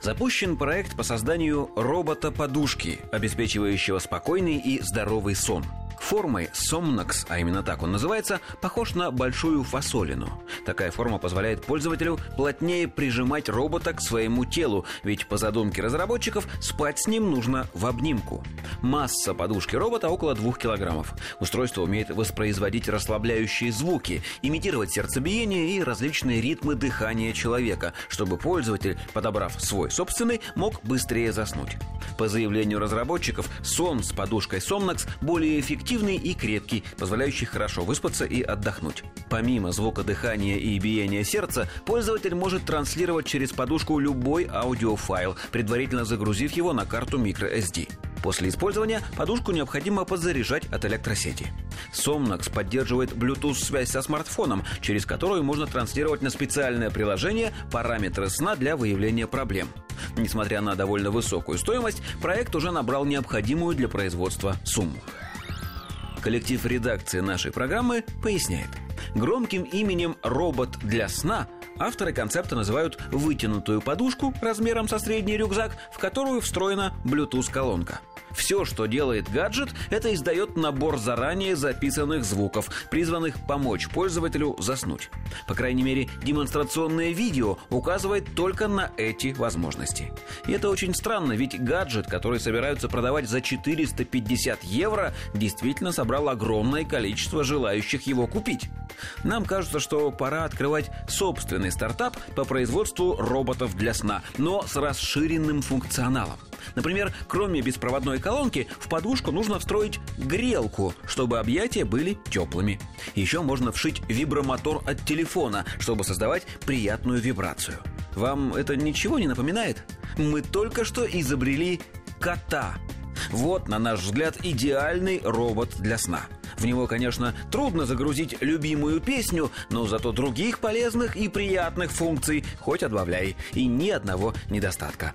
Запущен проект по созданию робота-подушки, обеспечивающего спокойный и здоровый сон – Формой Somnox, а именно так он называется, похож на большую фасолину. Такая форма позволяет пользователю плотнее прижимать робота к своему телу, ведь по задумке разработчиков спать с ним нужно в обнимку. Масса подушки робота около 2 килограммов. Устройство умеет воспроизводить расслабляющие звуки, имитировать сердцебиение и различные ритмы дыхания человека, чтобы пользователь, подобрав свой собственный, мог быстрее заснуть. По заявлению разработчиков, сон с подушкой Somnox более эффективный и крепкий, позволяющий хорошо выспаться и отдохнуть. Помимо звука дыхания и биения сердца, пользователь может транслировать через подушку любой аудиофайл, предварительно загрузив его на карту microSD. После использования подушку необходимо подзаряжать от электросети. Somnox поддерживает Bluetooth-связь со смартфоном, через которую можно транслировать на специальное приложение параметры сна для выявления проблем. Несмотря на довольно высокую стоимость, проект уже набрал необходимую для производства сумму. Коллектив редакции нашей программы поясняет. Громким именем «Робот для сна» авторы концепта называют вытянутую подушку размером со средний рюкзак, в которую встроена Bluetooth-колонка – все, что делает гаджет, это издает набор заранее записанных звуков, призванных помочь пользователю заснуть. По крайней мере, демонстрационное видео указывает только на эти возможности. И это очень странно, ведь гаджет, который собираются продавать за 450 евро, действительно собрал огромное количество желающих его купить. Нам кажется, что пора открывать собственный стартап по производству роботов для сна, но с расширенным функционалом. Например, кроме беспроводной колонки, в подушку нужно встроить грелку, чтобы объятия были теплыми. Еще можно вшить вибромотор от телефона, чтобы создавать приятную вибрацию. Вам это ничего не напоминает? Мы только что изобрели кота. Вот, на наш взгляд, идеальный робот для сна. В него, конечно, трудно загрузить любимую песню, но зато других полезных и приятных функций хоть отбавляй. И ни одного недостатка.